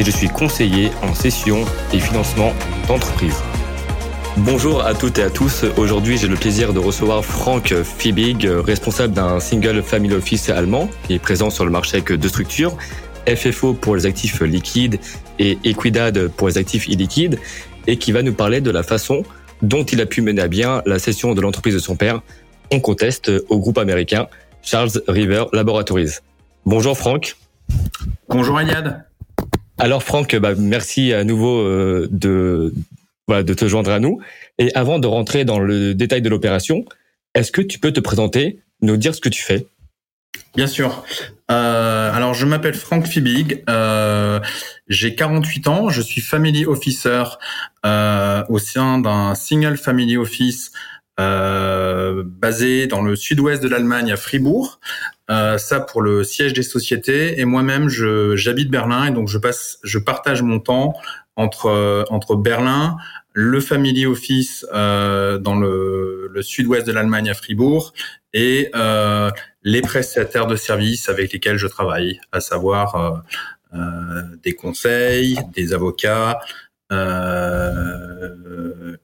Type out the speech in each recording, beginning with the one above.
et je suis conseiller en session et financement d'entreprise. Bonjour à toutes et à tous. Aujourd'hui, j'ai le plaisir de recevoir Frank Fiebig, responsable d'un single family office allemand qui est présent sur le marché avec deux structures, FFO pour les actifs liquides et Equidad pour les actifs illiquides, et qui va nous parler de la façon dont il a pu mener à bien la session de l'entreprise de son père, en conteste au groupe américain Charles River Laboratories. Bonjour Franck. Bonjour Eliade. Alors Franck, bah, merci à nouveau euh, de, te joindre à nous. Et avant de rentrer dans le détail de l'opération, est-ce que tu peux te présenter, nous dire ce que tu fais? Bien sûr. Euh, alors, je m'appelle Franck Fibig. Euh, j'ai 48 ans. Je suis family officer au sein d'un single family office basé dans le sud-ouest de l'Allemagne à Fribourg. Euh, ça pour le siège des sociétés. Et moi-même, j'habite Berlin et donc je passe, je partage mon temps entre euh, entre Berlin, le family office euh, dans le, le sud-ouest de l'Allemagne à Fribourg et euh, les prestataires de services avec lesquels je travaille, à savoir euh, des conseils, des avocats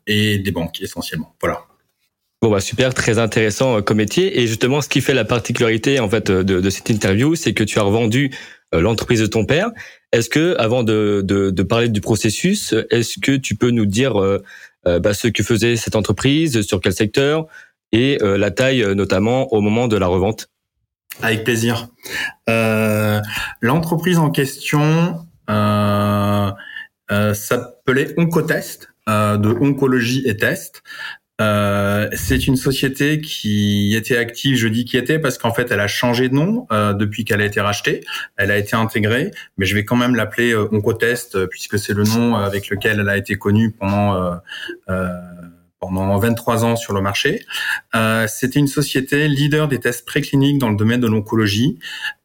et des banques essentiellement. Voilà. Bah super, très intéressant euh, comme métier. Et justement, ce qui fait la particularité en fait de, de cette interview, c'est que tu as revendu euh, l'entreprise de ton père. Est-ce que, avant de, de, de, parler du processus, est-ce que tu peux nous dire euh, bah, ce que faisait cette entreprise, sur quel secteur et la taille notamment au moment de la revente? Avec plaisir. Euh, l'entreprise en question euh, s'appelait Oncotest de oncologie et test. Euh, c'est une société qui était active, je dis qui était parce qu'en fait elle a changé de nom euh, depuis qu'elle a été rachetée, elle a été intégrée, mais je vais quand même l'appeler euh, Oncotest euh, puisque c'est le nom avec lequel elle a été connue pendant pendant 23 ans sur le marché. C'était une société leader des tests précliniques dans le domaine de l'oncologie.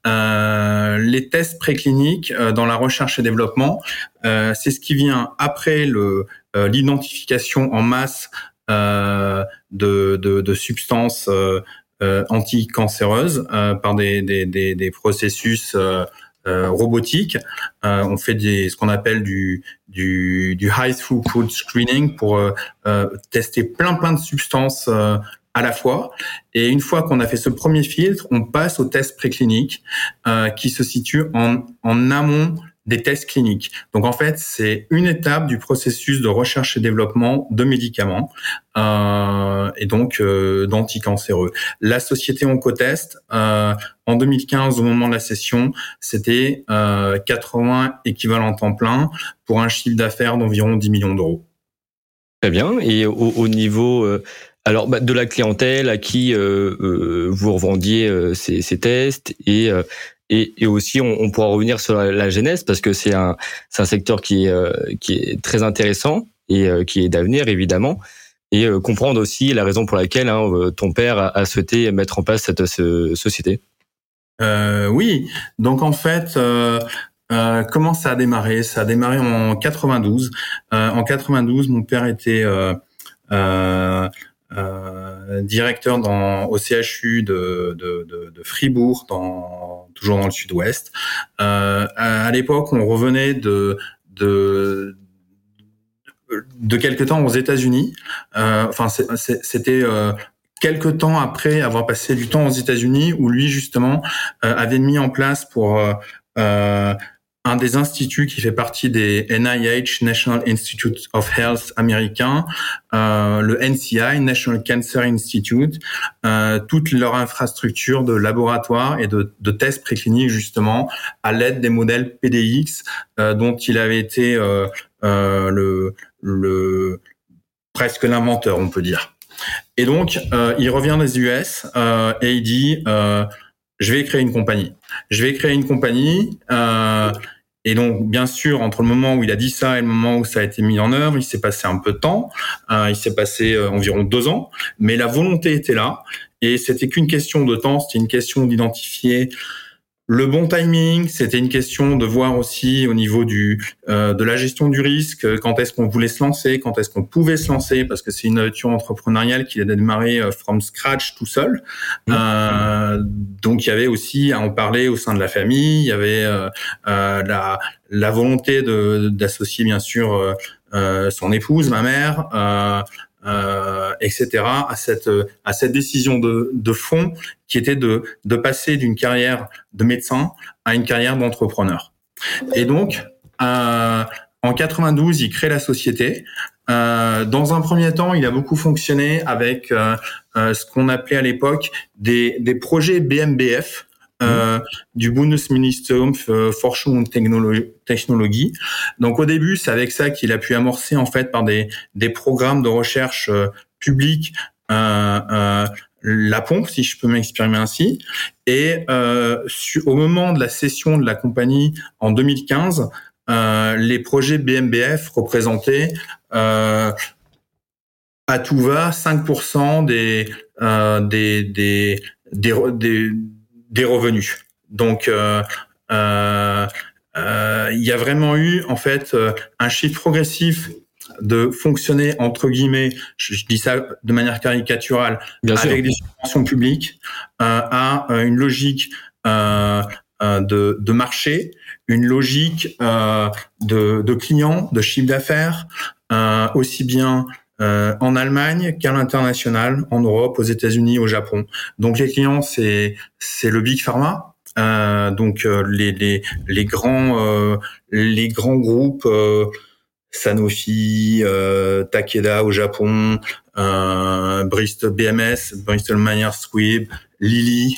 les tests précliniques dans la recherche et développement, c'est ce qui vient après l'identification en masse euh, de, de, substances euh, euh, anticancéreuses par des, processus robotiques. on fait ce qu'on appelle du, du, du high throughput screening pour tester plein plein de substances à la fois. Et une fois qu'on a fait ce premier filtre, on passe au test préclinique euh, qui se situe en amont des tests cliniques. Donc en fait, c'est une étape du processus de recherche et développement de médicaments euh, et donc euh, d'anticancéreux. La société Oncotest, euh, en 2015, au moment de la session, c'était euh, 80 équivalents temps plein pour un chiffre d'affaires d'environ 10 millions d'euros. Très bien. Et au, au niveau euh, alors bah, de la clientèle à qui euh, vous revendiez ces, ces, tests et et, aussi, on, pourra revenir sur la, la genèse parce que c'est un, un secteur qui est, euh, qui est très intéressant et euh, qui est d'avenir évidemment. Et euh, comprendre aussi la raison pour laquelle hein, ton père a, souhaité mettre en place cette ce, société. oui, donc en fait, comment ça a démarré? Ça a démarré en 92. en 92, mon père était directeur dans, au CHU de, de, de, de, Fribourg, dans, toujours dans le sud-ouest. Euh, à, à l'époque, on revenait de, de, de quelque temps aux États-Unis. Euh, enfin, c'était euh, quelque temps après avoir passé du temps aux États-Unis, où lui justement euh, avait mis en place pour euh, un des instituts qui fait partie des NIH, National Institute of Health américain, euh, le NCI, National Cancer Institute, euh, toute leur infrastructure de laboratoire et de, de tests précliniques justement à l'aide des modèles PDX euh, dont il avait été euh, euh, le, le presque l'inventeur, on peut dire. Et donc, euh, il revient des US et il dit je vais créer une compagnie. Je vais créer une compagnie. Euh, et donc, bien sûr, entre le moment où il a dit ça et le moment où ça a été mis en œuvre, il s'est passé un peu de temps. Euh, il s'est passé euh, environ deux ans, mais la volonté était là. Et c'était qu'une question de temps, c'était une question d'identifier le bon timing, c'était une question de voir aussi au niveau du euh, de la gestion du risque, quand est-ce qu'on voulait se lancer, quand est-ce qu'on pouvait se lancer, parce que c'est une aventure entrepreneuriale qui a démarré euh, from scratch tout seul. Mmh. Euh, donc il y avait aussi à en parler au sein de la famille, il y avait euh, euh la, la volonté de d'associer bien sûr euh, son épouse, ma mère, euh, etc. à cette à cette décision de, de fond qui était de de passer d'une carrière de médecin à une carrière d'entrepreneur. Et donc euh, en 92, il crée la société. Euh, dans un premier temps, il a beaucoup fonctionné avec euh, euh ce qu'on appelait à l'époque des, des projets BMBF, euh, du Bundesministerium für Forschung und Technologie. Donc au début, c'est avec ça qu'il a pu amorcer en fait par des, programmes de recherche euh, publics euh, euh, la pompe, si je peux m'exprimer ainsi. Et au moment de la cession de la compagnie en 2015, les projets BMBF représentaient à tout va 5% des, des, des, des des revenus. Donc, euh, euh, euh, il y a vraiment eu en fait un chiffre progressif de fonctionner entre guillemets, je, dis ça de manière caricaturale, avec des subventions publiques, à une logique de, de, marché, une logique de, de clients, de chiffre d'affaires, aussi bien euh, en Allemagne qu'à l'international, en Europe, aux États-Unis, au Japon. Donc les clients, c'est c'est le big pharma, euh, donc euh, les, les, les grands euh, les grands groupes Sanofi, Takeda au Japon, Bristol BMS, Bristol Myers Squibb, Lilly.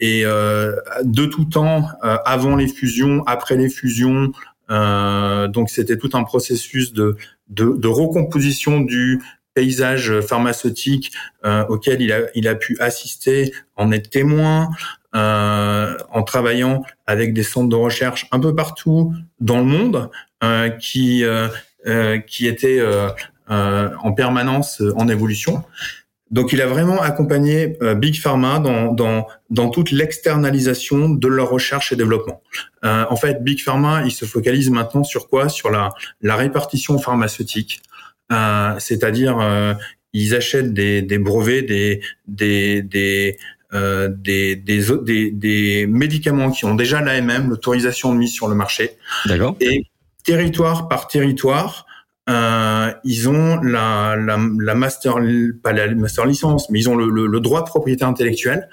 et de tout temps, avant les fusions, après les fusions, euh, donc c'était tout un processus de, de, de, recomposition du paysage pharmaceutique euh, auquel il a, il a pu assister, en être témoin, euh, en travaillant avec des centres de recherche un peu partout dans le monde euh, qui, euh, euh, qui étaient en permanence en évolution. Donc, il a vraiment accompagné euh, Big Pharma dans, dans, dans toute l'externalisation de leur recherche et développement. Euh, en fait, Big Pharma, il se focalise maintenant sur quoi? Sur la, la répartition pharmaceutique, euh, c'est-à-dire euh, ils achètent des, des brevets, des, des, des euh, des, des, des, des, médicaments qui ont déjà l'AMM, l'autorisation de mise sur le marché. D'accord. Et territoire par territoire, euh, ils ont la, la, la, master, pas la master licence, mais ils ont le, le, le droit de propriété intellectuelle.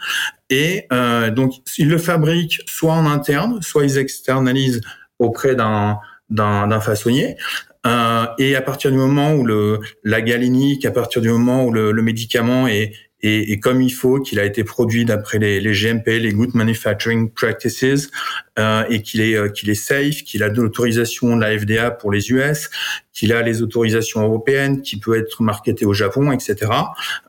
Et euh, donc, ils le fabriquent soit en interne, soit ils externalisent auprès d'un d'un façonnier. Euh, et à partir du moment où le, la galénique, à partir du moment où le, le médicament est, et, comme il faut, qu'il a été produit d'après les, GMP, les Good Manufacturing Practices, euh, et qu'il est euh, qu'il est safe, qu'il a de l'autorisation de la FDA pour les US, qu'il a les autorisations européennes, qui peut être marketé au Japon, etc.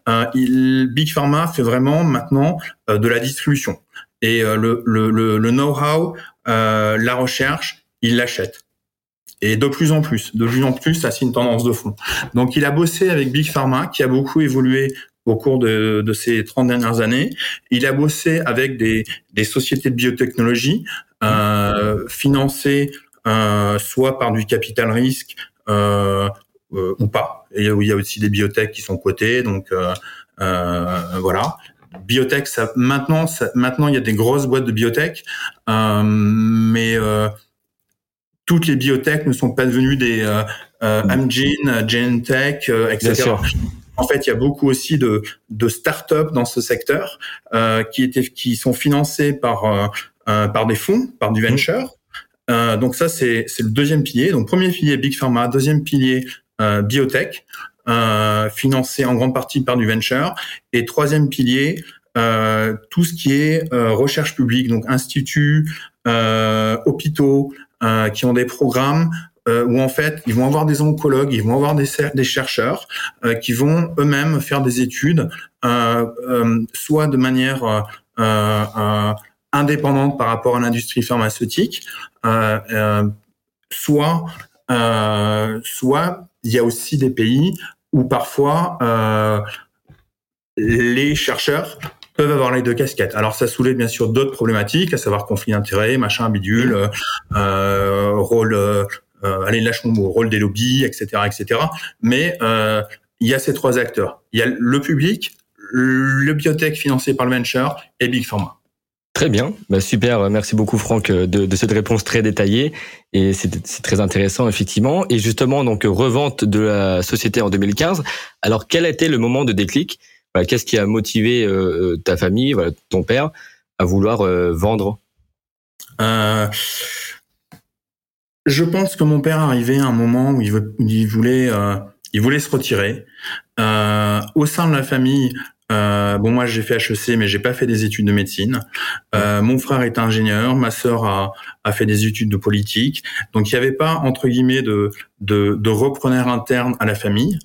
Euh, Big Pharma fait vraiment maintenant de la distribution et le, le know-how, la recherche, il l'achète. Et de plus en plus, de plus en plus, ça c'est une tendance de fond. Donc il a bossé avec Big Pharma, qui a beaucoup évolué au cours de, ces 30 dernières années. Il a bossé avec des, sociétés de biotechnologie euh, financées euh, soit par du capital risque euh, ou pas. Il y a aussi des biotech qui sont cotées, donc voilà. Biotech, maintenant, maintenant il y a des grosses boîtes de biotech, mais toutes les biotech ne sont pas devenues des Amgen, Genentech, etc. En fait, il y a beaucoup aussi de, de start-up dans ce secteur euh, qui étaient qui sont financés par euh, euh par des fonds, par du mmh. venture. Euh, donc ça, c'est c'est le deuxième pilier. Donc premier pilier big pharma, deuxième pilier euh, biotech, euh, financé en grande partie par du venture, et troisième pilier tout ce qui est recherche publique, donc instituts, hôpitaux qui ont des programmes euh, où en fait ils vont avoir des oncologues, ils vont avoir des, chercheurs euh, qui vont eux-mêmes faire des études, euh, euh soit de manière indépendante par rapport à l'industrie pharmaceutique, soit soit il y a aussi des pays où parfois les chercheurs peuvent avoir les deux casquettes. Alors ça soulève bien sûr d'autres problématiques, à savoir conflit d'intérêts, machin, bidule, rôle, euh, euh, allez lâchons le rôle des lobbies, etc., etc. Mais euh, il y a ces trois acteurs. Il y a le public, le biotech financé par le venture et Big Pharma. Très bien, bah, super. Merci beaucoup Franck de, de, cette réponse très détaillée et c'est très intéressant effectivement. Et justement donc revente de la société en 2015. Alors quel a été le moment de déclic? Qu'est-ce qui a motivé euh, euh, ta famille, ton père, à vouloir euh, vendre? Je pense que mon père arrivait à un moment où il, voulait, il voulait se retirer. au sein de la famille, euh, bon, moi j'ai fait HEC, mais j'ai pas fait des études de médecine. Euh, mon frère est ingénieur, ma sœur a, a, fait des études de politique, donc il n'y avait pas entre guillemets de, de, de repreneur interne à la famille.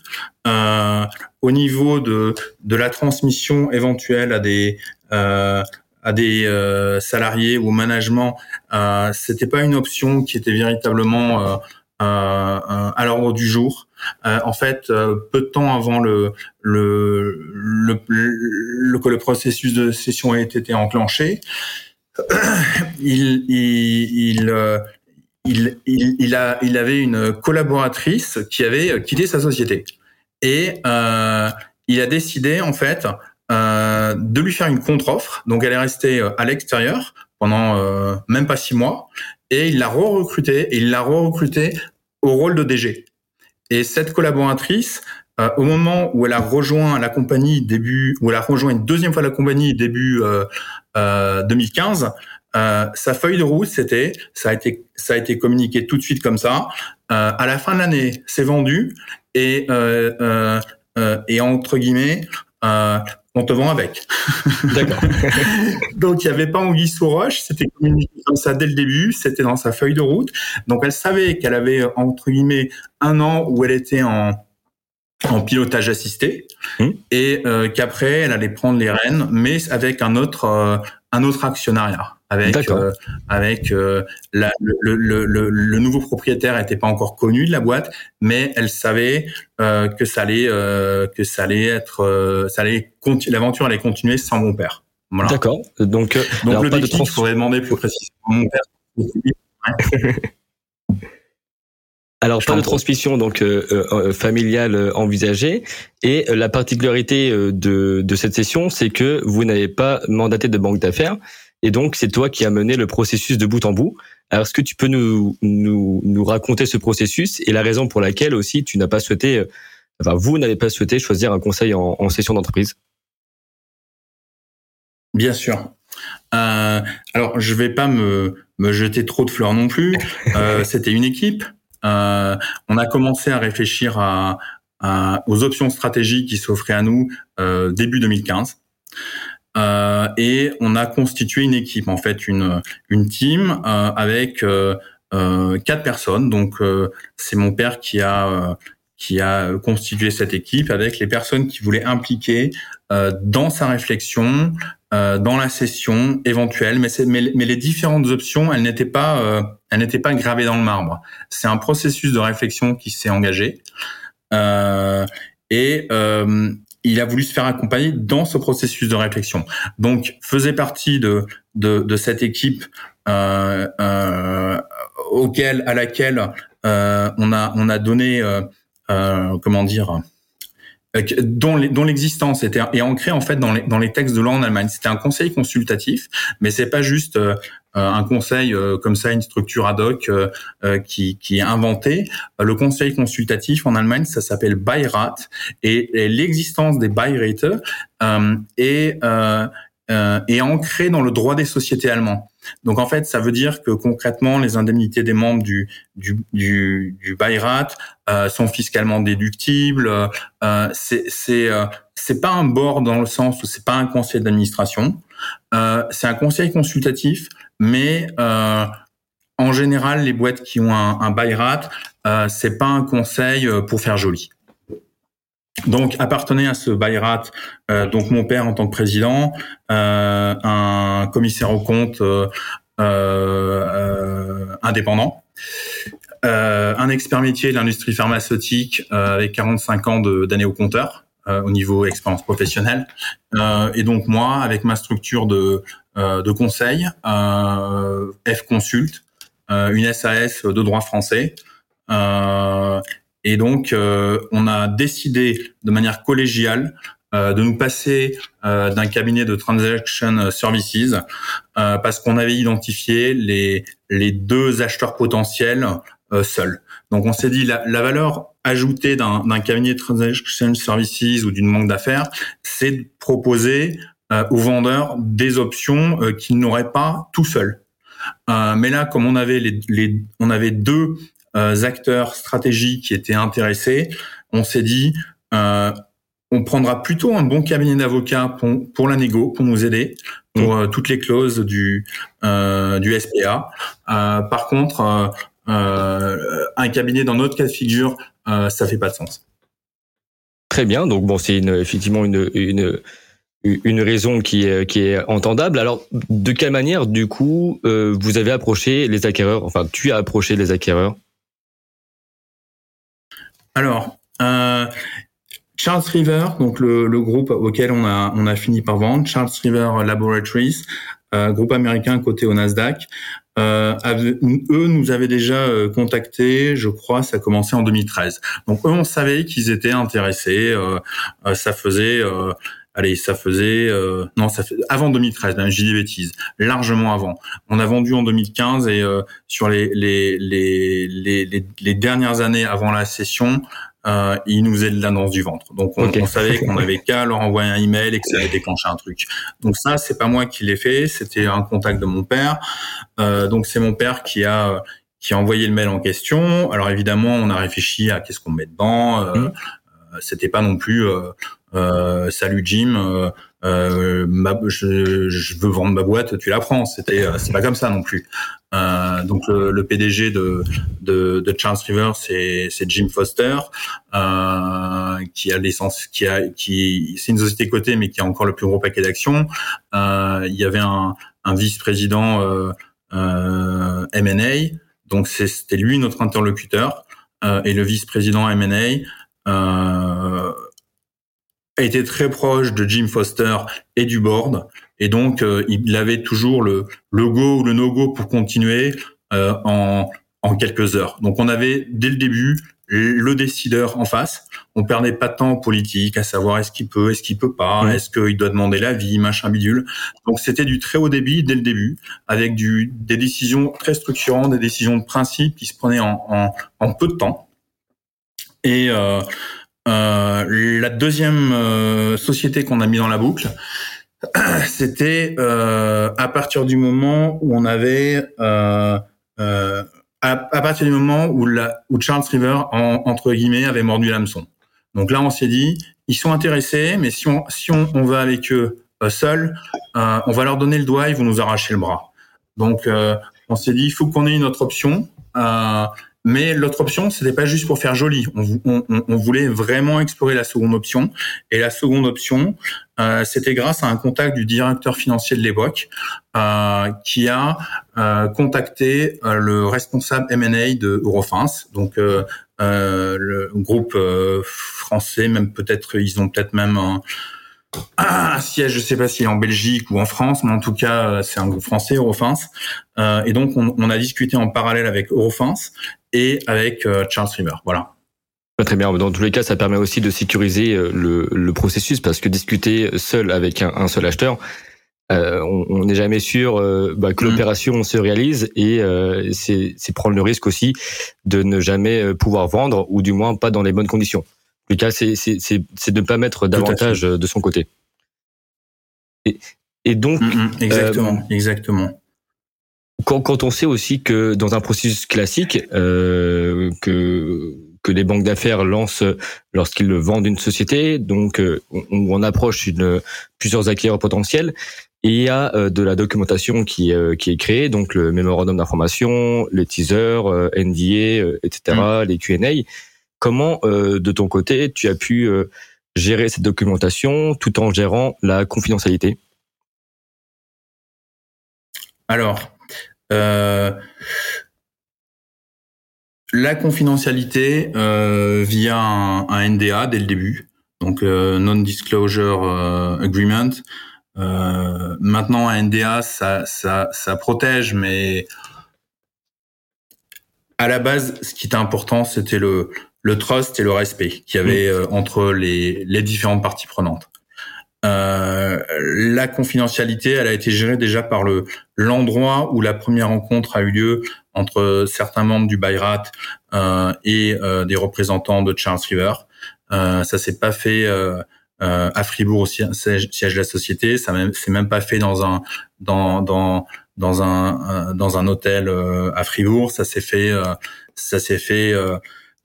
Euh, au niveau de, de la transmission éventuelle à des euh, à des euh, salariés ou au management, euh, c'était pas une option qui était véritablement à l'ordre du jour. Euh, en fait, euh, peu de temps avant le, le, le, le, que le processus de session ait été enclenché, il, il, euh, il, il, il, a, il avait une collaboratrice qui avait quitté sa société. Et euh, il a décidé, en fait, euh, de lui faire une contre-offre. Donc, elle est restée à l'extérieur pendant euh, même pas six mois. Et il l'a re-recrutée. Et il l'a re-recrutée au rôle de DG. Et cette collaboratrice, euh, au moment où elle a rejoint la compagnie début, où elle a rejoint une deuxième fois la compagnie début euh, euh, 2015, euh, sa feuille de route, c'était, ça a été, ça a été communiqué tout de suite comme ça. Euh, à la fin de l'année, c'est vendu et et entre guillemets, on te vend avec. D'accord. Donc il n'y avait pas anguille sous roche, c'était communiqué comme ça dès le début, c'était dans sa feuille de route. Donc elle savait qu'elle avait entre guillemets un an où elle était en en pilotage assisté mmh. et euh, qu'après elle allait prendre les rênes, mais avec un autre euh, un autre actionnariat avec euh, avec euh, la, le, le, le, le, nouveau propriétaire n'était pas encore connu de la boîte, mais elle savait euh, que ça allait que ça allait être ça allait l'aventure allait continuer sans mon père. Voilà. D'accord. Donc donc alors, le déclic, il faudrait demander plus précisément mon père. Alors pas de transmission donc euh, familiale envisagée et la particularité de, de cette session c'est que vous n'avez pas mandaté de banque d'affaires et donc, c'est toi qui as mené le processus de bout en bout. Alors, est-ce que tu peux nous, nous, nous raconter ce processus et la raison pour laquelle aussi tu n'as pas souhaité, euh, enfin, vous n'avez pas souhaité choisir un conseil en, en session d'entreprise? Bien sûr. Euh, alors, je vais pas me, me jeter trop de fleurs non plus. Euh, C'était une équipe. Euh, on a commencé à réfléchir à, à, aux options stratégiques qui s'offraient à nous euh, début 2015. Euh, et on a constitué une équipe, en fait, une, une team euh, avec euh, quatre personnes. Donc, c'est mon père qui a qui a constitué cette équipe avec les personnes qui voulaient impliquer dans sa réflexion, dans la session éventuelle. Mais, mais, mais, les différentes options, elles n'étaient pas, elles n'étaient pas gravées dans le marbre. C'est un processus de réflexion qui s'est engagé. et il a voulu se faire accompagner dans ce processus de réflexion. Donc, faisait partie de de, cette équipe euh, euh, auquel à laquelle euh, on a on a donné comment dire dont, l'existence était est ancrée en fait dans les, dans les textes de loi en Allemagne. C'était un conseil consultatif, mais c'est pas juste un conseil euh, comme ça, une structure ad hoc qui, qui est inventée. Le conseil consultatif en Allemagne, ça s'appelle Beirat, et, l'existence des Beirate est euh, est ancré dans le droit des sociétés allemands. Donc en fait, ça veut dire que concrètement, les indemnités des membres du du du, du euh, sont fiscalement déductibles. Euh, c'est c'est euh, c'est pas un board dans le sens où c'est pas un conseil d'administration. Euh, c'est un conseil consultatif, mais euh, en général, les boîtes qui ont un, un Beirat, c'est pas un conseil pour faire joli. donc appartenait à ce Bayrat, euh, donc mon père en tant que président, euh, un commissaire au compte euh, euh indépendant, euh, un expert métier de l'industrie pharmaceutique avec 45 ans d'années au compteur au niveau expérience professionnelle, et donc moi avec ma structure de, de conseil, F Consult, une SAS de droit français. Euh, et donc, euh, on a décidé de manière collégiale euh, de nous passer euh, d'un cabinet de transaction services parce qu'on avait identifié les, les deux acheteurs potentiels seuls. Donc, on s'est dit la, la valeur ajoutée d'un cabinet de transaction services ou d'une banque d'affaires, c'est de proposer aux vendeurs des options qu'ils n'auraient pas tout seuls. mais là, comme on avait les, les on avait deux euh, acteurs stratégiques qui étaient intéressés, on s'est dit, euh, on prendra plutôt un bon cabinet d'avocats pour, pour, la négo, pour nous aider, pour mm. euh, toutes les clauses du, du SPA. par contre, un cabinet dans notre cas de figure, ça fait pas de sens. Très bien, donc bon, c'est effectivement une, une, une raison qui est, qui est entendable. Alors, de quelle manière, du coup, vous avez approché les acquéreurs, enfin, tu as approché les acquéreurs? Alors, euh, Charles River, donc le, le, groupe auquel on a, on a fini par vendre, Charles River Laboratories, euh, groupe américain coté au Nasdaq, euh, eux nous avaient déjà euh, contacté, je crois, ça a commencé en 2013. Donc eux, on savait qu'ils étaient intéressés. Euh, euh ça faisait allez, ça faisait euh, non, ça fait avant 2013, même j'ai des bêtises, largement avant. On a vendu en 2015 et euh, sur les les, les les, les dernières années avant la session, euh, ils nous faisaient l'annonce du ventre. Donc on, on savait qu'on avait qu'à leur envoyer un email et que ça allait déclencher un truc. Donc ça, c'est pas moi qui l'ai fait, c'était un contact de mon père. Euh, donc c'est mon père qui a qui a envoyé le mail en question. Alors évidemment, on a réfléchi à qu'est-ce qu'on met dedans. Euh, mmh. C'était pas non plus euh, salut Jim, euh, euh, je, je, veux vendre ma boîte, tu la prends. C'était, c'est pas comme ça non plus. donc le, le, PDG de, de, de Charles River, c'est, c'est Jim Foster, qui a l'essence, qui a, qui, c'est une société cotée, mais qui a encore le plus gros paquet d'actions. il y avait un, un vice-président euh, M&A, donc c'était lui notre interlocuteur, et le vice-président M&A. Euh, a été très proche de Jim Foster et du board, et donc euh, il avait toujours le, le go ou le no-go pour continuer euh, en, en quelques heures. Donc on avait dès le début le décideur en face. On perdait pas de temps en politique à savoir est-ce qu'il peut, est-ce qu'il peut pas, est-ce qu'il doit demander l'avis, machin bidule. Donc c'était du très haut débit dès le début, avec du, des décisions très structurantes, des décisions de principe qui se prenaient en, en, en peu de temps. Et euh, la deuxième euh, société qu'on a mis dans la boucle, c'était euh, à partir du moment où on avait euh, euh, à, partir du moment où, la, où Charles River en, entre guillemets avait mordu l'hameçon. Donc là, on s'est dit, ils sont intéressés, mais si on si on, on va avec eux euh, seuls, on va leur donner le doigt, ils vont nous arracher le bras. Donc on s'est dit, il faut qu'on ait une autre option. Mais l'autre option, c'était pas juste pour faire joli. On, voulait vraiment explorer la seconde option. Et la seconde option, euh, c'était grâce à un contact du directeur financier de l'époque euh, qui a euh, contacté euh, le responsable M&A de Eurofins, donc euh, euh, le groupe français, même peut-être ils ont peut-être même un, un siège, je sais pas s'il est en Belgique ou en France, mais en tout cas, c'est un groupe français, Eurofins. Euh, et donc, on, on, a discuté en parallèle avec Eurofins et avec euh, Charles River. Voilà. Très bien. Dans tous les cas, ça permet aussi de sécuriser euh, le, le processus parce que discuter seul avec un, un seul acheteur, euh, on n'est jamais sûr euh, bah, que mm. l'opération se réalise et euh, c'est prendre le risque aussi de ne jamais pouvoir vendre ou du moins pas dans les bonnes conditions. En tout cas, c'est de ne pas mettre davantage de son côté. Et, et donc, mm, mm. exactement, exactement quand, quand, on sait aussi que dans un processus classique euh, que que les banques d'affaires lancent lorsqu'ils vendent une société, donc euh, on, on, approche une, plusieurs acquéreurs potentiels. Et il y a euh, de la documentation qui, euh, qui est créée, donc le mémorandum d'information, les teasers, NDA, etc., mmh. les Q&A. Comment, de ton côté, tu as pu gérer cette documentation tout en gérant la confidentialité? Alors, la confidentialité euh, via un, NDA dès le début, donc euh, non-disclosure agreement. maintenant, un NDA, ça, ça, ça protège, mais à la base, ce qui était important, c'était le, le trust et le respect qu'il y avait euh, entre les, les différentes parties prenantes. Euh, la confidentialité, elle a été gérée déjà par le l'endroit où la première rencontre a eu lieu entre certains membres du Bayrat euh, et euh, des représentants de Charles River. Euh, ça s'est pas fait euh, à Fribourg siège, siège de la société. Ça s'est même pas fait dans un dans dans dans un dans un hôtel à Fribourg. Ça s'est fait ça s'est fait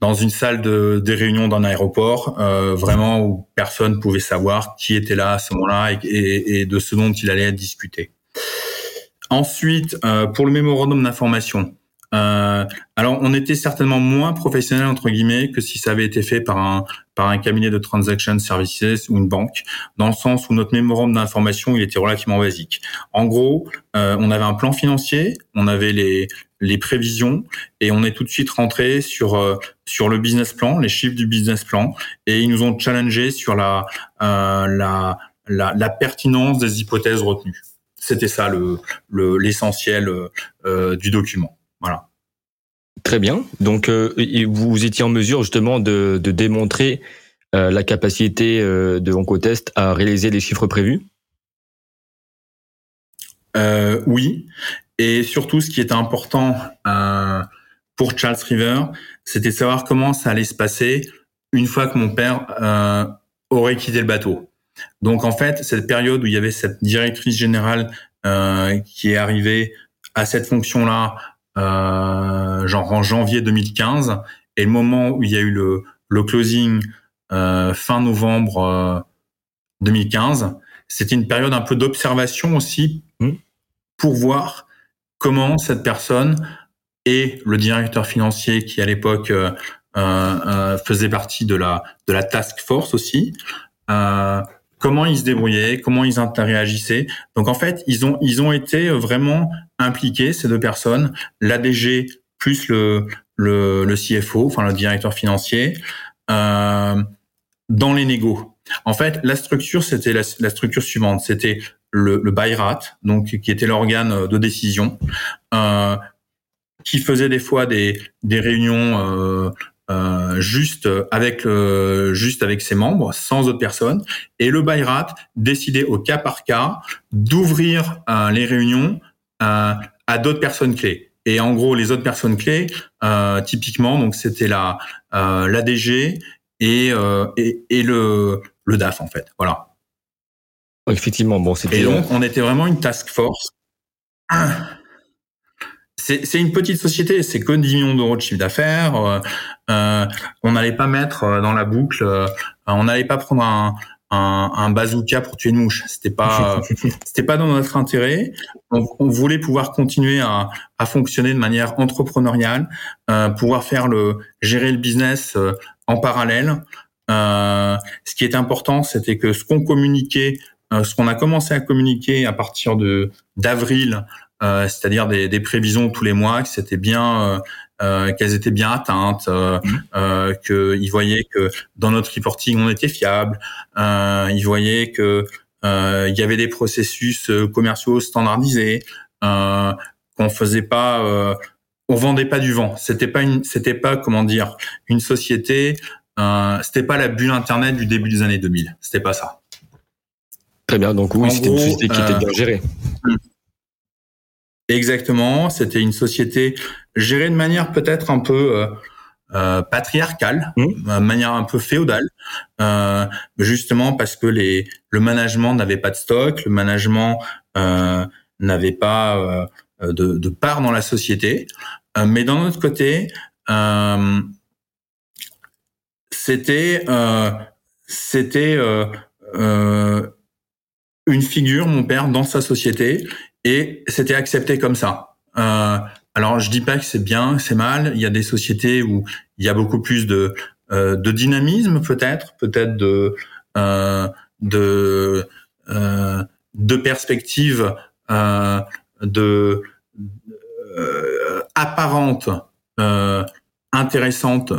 dans une salle de des réunions d'un aéroport, euh, vraiment où personne pouvait savoir qui était là à ce moment-là et, et, de ce dont il allait discuter. Ensuite, euh, pour le mémorandum d'information, euh, alors, on était certainement moins professionnel entre guillemets que si ça avait été fait par un par un cabinet de transaction services ou une banque, dans le sens où notre mémorandum d'information il était relativement basique. En gros, euh, on avait un plan financier, on avait les les prévisions et on est tout de suite rentré sur euh, sur le business plan, les chiffres du business plan et ils nous ont challengé sur la euh, la, la, la pertinence des hypothèses retenues. C'était ça le l'essentiel euh, du document. Voilà. Très bien. Donc, euh, vous étiez en mesure justement de, démontrer euh, la capacité euh, de Oncotest à réaliser les chiffres prévus? Oui. Et surtout, ce qui était important pour Charles River, c'était de savoir comment ça allait se passer une fois que mon père aurait quitté le bateau. Donc, en fait, cette période où il y avait cette directrice générale qui est arrivée à cette fonction-là euh, genre en janvier 2015, et le moment où il y a eu le, le closing euh, fin novembre 2015, euh, c'était une période un peu d'observation aussi mmh. pour voir comment cette personne et le directeur financier qui à l'époque euh, euh, faisait partie de la de la task force aussi euh, comment ils se débrouillaient, comment ils interagissaient. Donc en fait, ils ont ils ont été vraiment impliqués ces deux personnes, l'ADG plus le, le le CFO, enfin le directeur financier, euh, dans les négos. En fait, la structure c'était la, la, structure suivante, c'était le, le BIRAT, donc qui était l'organe de décision, euh, qui faisait des fois des des réunions euh, euh, juste avec euh, juste avec ses membres, sans autres personnes, et le Bayrat décidait au cas par cas d'ouvrir euh, les réunions à d'autres personnes clés. Et en gros, les autres personnes clés, typiquement, donc c'était la l'ADG et, et, et le le DAF en fait. Voilà. Effectivement, bon, c'était. Et donc, on était vraiment une task force c'est une petite société, c'est que 10 millions d'euros de chiffre d'affaires. Euh, euh on n'allait pas mettre euh, dans la boucle, on n'allait pas prendre un, un, un, bazooka pour tuer une mouche. C'était pas, c'était pas dans notre intérêt. On, on voulait pouvoir continuer à, à, fonctionner de manière entrepreneuriale, euh, pouvoir faire le, gérer le business en parallèle. Euh, ce qui est important, c'était que ce qu'on communiquait, ce qu'on a commencé à communiquer à partir de d'avril euh, c'est-à-dire des, des, prévisions tous les mois, que c'était bien, euh, euh qu'elles étaient bien atteintes, euh, mmh. euh, qu'ils voyaient que dans notre reporting on était fiable, euh, ils voyaient que il y avait des processus commerciaux standardisés, qu'on faisait pas, on vendait pas du vent. C'était pas une, c'était pas comment dire, une société, c'était pas la bulle internet du début des années 2000. C'était pas ça. Très bien. Donc oui, c'était une société qui était bien gérée. Mmh. Exactement, c'était une société gérée de manière peut-être un peu euh, euh patriarcale, mmh. de manière un peu féodale, euh, justement parce que les le management n'avait pas de stock, le management euh, n'avait pas euh, de, de, part dans la société, euh, mais d'un autre côté, c'était c'était une figure, mon père, dans sa société et c'était accepté comme ça. Euh, alors je dis pas que c'est bien, c'est mal. Il y a des sociétés où il y a beaucoup plus de euh, de dynamisme peut-être, peut-être de de de perspectives de apparentes intéressantes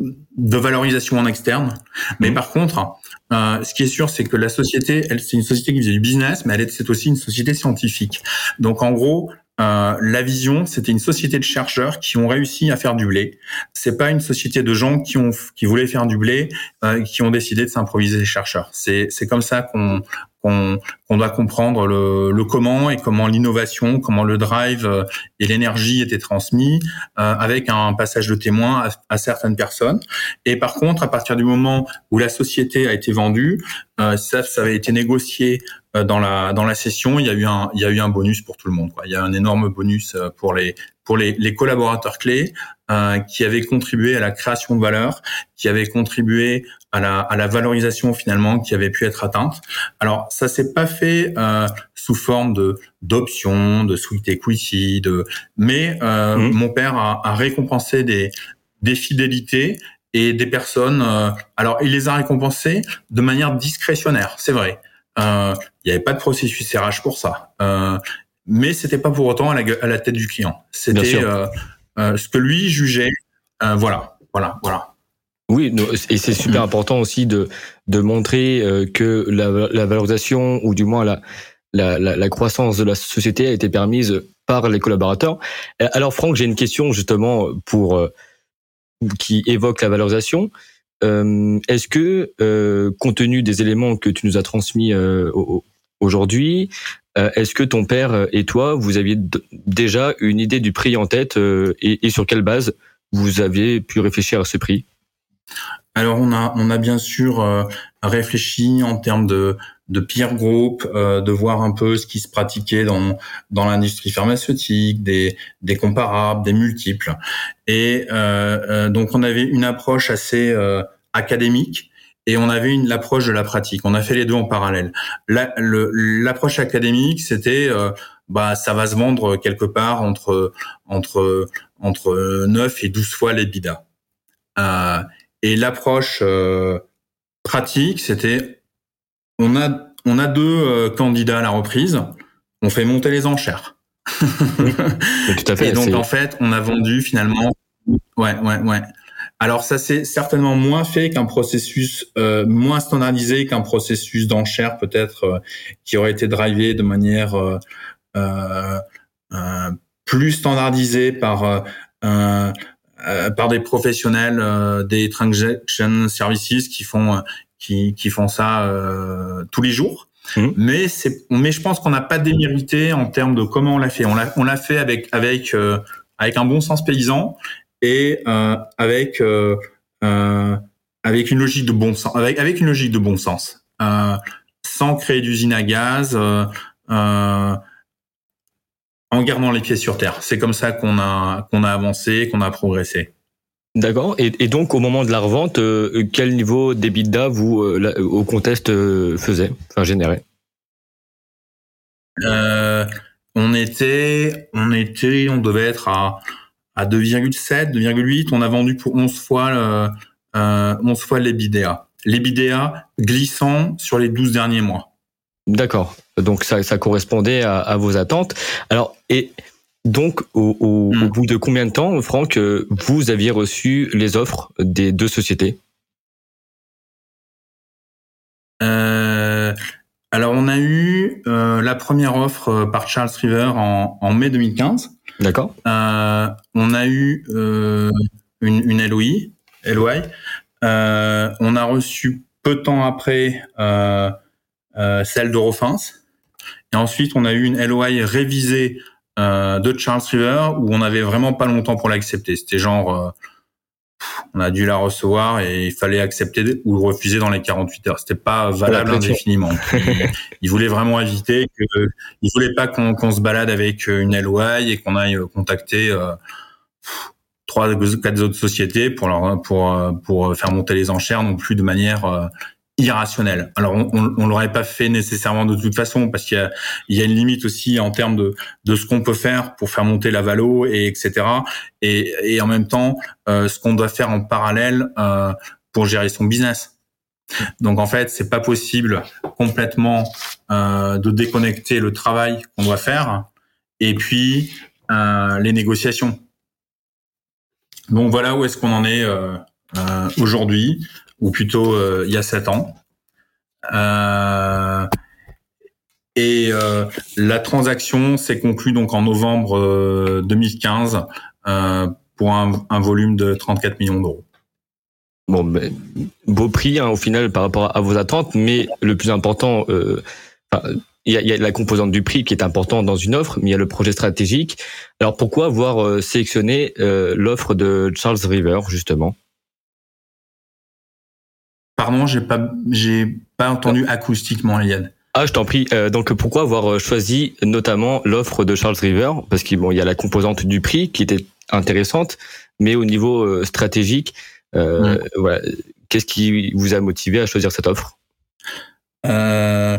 de valorisation en externe. Mais mmh. par contre, euh, ce qui est sûr, c'est que la société, elle, c'est une société qui faisait du business, mais elle c'est aussi une société scientifique. Donc en gros, euh, la vision, c'était une société de chercheurs qui ont réussi à faire du blé. C'est pas une société de gens qui ont qui voulaient faire du blé, euh, qui ont décidé de s'improviser chercheurs. C'est c'est comme ça qu'on qu'on doit comprendre le, le, comment et comment l'innovation, comment le drive euh, et l'énergie étaient transmis euh, avec un passage de témoin à, à, certaines personnes. Et par contre, à partir du moment où la société a été vendue, euh, ça, ça avait été négocié dans la dans la session. Il y a eu un il y a eu un bonus pour tout le monde. Quoi. Il y a un énorme bonus euh, pour les pour les, les collaborateurs clés euh, qui avaient contribué à la création de valeur, qui avaient contribué à la, à la valorisation finalement qui avait pu être atteinte. Alors ça s'est pas fait euh, sous forme de d'options, de sweet equity, de mais euh, mmh. mon père a, a, récompensé des des fidélités et des personnes. Euh, alors il les a récompensées de manière discrétionnaire, c'est vrai. Euh, il n'y avait pas de processus RH pour ça, euh, mais c'était pas pour autant à la, à la tête du client. C'était ce que lui jugeait. voilà, voilà, voilà. Oui, et c'est super important aussi de, de montrer euh, que la, la, valorisation, ou du moins la, la, la, croissance de la société a été permise par les collaborateurs. Alors Franck, j'ai une question justement pour euh, qui évoque la valorisation. Euh, Est-ce que, euh, compte tenu des éléments que tu nous as transmis euh, aujourd'hui, est-ce que ton père et toi, vous aviez déjà une idée du prix en tête et, et sur quelle base vous aviez pu réfléchir à ce prix? Alors on a on a bien sûr euh, réfléchi en termes de de peer group, euh, de voir un peu ce qui se pratiquait dans dans l'industrie pharmaceutique, des des comparables, des multiples. Et euh, donc on avait une approche assez académique et on avait une l'approche de la pratique. On a fait les deux en parallèle. L'approche académique, c'était bah ça va se vendre quelque part entre entre entre 9 et 12 fois les bidas. Euh, et l'approche euh, pratique, c'était on a on a deux euh, candidats à la reprise, on fait monter les enchères. tout à fait. Et donc en fait, on a vendu finalement. Ouais, ouais, ouais. Alors ça c'est certainement moins fait qu'un processus euh, moins standardisé qu'un processus d'enchère peut-être euh, qui aurait été drivé de manière euh, plus standardisée par euh, par des professionnels euh, des transaction services qui font euh, qui, qui font ça tous les jours. Mmh. Mais c'est mais je pense qu'on n'a pas démérité en termes de comment on l'a fait. On l'a on l'a fait avec avec avec un bon sens paysan et avec avec une logique de bon sens avec avec une logique de bon sens sans créer d'usine à gaz en gardant les pieds sur terre. C'est comme ça qu'on a qu'on a avancé, qu'on a progressé. D'accord. Et, donc au moment de la revente, euh, quel niveau d'EBITDA vous euh, au contest euh, faisait, enfin générait? On était, on était, on devait être à à 2,7, 2,8. On a vendu pour 11 fois euh, 11 fois l'EBITDA. L'EBITDA glissant sur les 12 derniers mois. D'accord. Donc ça, ça correspondait à, à, vos attentes. Alors et donc au, au, hmm. au, bout de combien de temps, Franck, euh, vous aviez reçu les offres des deux sociétés euh, Alors on a eu euh, la première offre euh, par Charles River en, en mai 2015. D'accord. Euh, on a eu une, une LOI. LOI. on a reçu peu de temps après celle d'Eurofins. Et ensuite, on a eu une LOI révisée de Charles River où on avait vraiment pas longtemps pour l'accepter. C'était genre, on a dû la recevoir et il fallait accepter ou refuser dans les 48 heures. C'était pas valable indéfiniment. il voulait vraiment éviter que, il voulait pas qu'on se balade avec une LOI et qu'on aille contacter euh, trois, quatre autres sociétés pour leur, pour pour faire monter les enchères non plus de manière irrationnel. Alors on, on, l'aurait pas fait nécessairement de toute façon parce qu'il y a, y a une limite aussi en termes de, de ce qu'on peut faire pour faire monter la valo et etc. Et, et en même temps euh, ce qu'on doit faire en parallèle euh, pour gérer son business. Donc en fait, c'est pas possible complètement euh, de déconnecter le travail qu'on doit faire et puis euh, les négociations. Donc voilà où est-ce qu'on en est euh, euh aujourd'hui, ou plutôt euh, il y a sept ans. Euh, et la transaction s'est conclue donc en novembre 2015 pour un, volume de 34 millions d'euros. Bon, ben, beau prix hein, au final par rapport à vos attentes, mais le plus important, euh, il y, a, y, a, la composante du prix qui est importante dans une offre, mais il y a le projet stratégique. Alors pourquoi avoir euh, sélectionné euh, l'offre de Charles River justement? Pardon, j'ai pas, j'ai pas entendu acoustiquement, Yann. Ah, je t'en prie. Euh, donc pourquoi avoir choisi notamment l'offre de Charles River? Parce qu'il bon, il y a la composante du prix qui était intéressante, mais au niveau stratégique, euh, voilà. Qu'est-ce qui vous a motivé à choisir cette offre? Euh,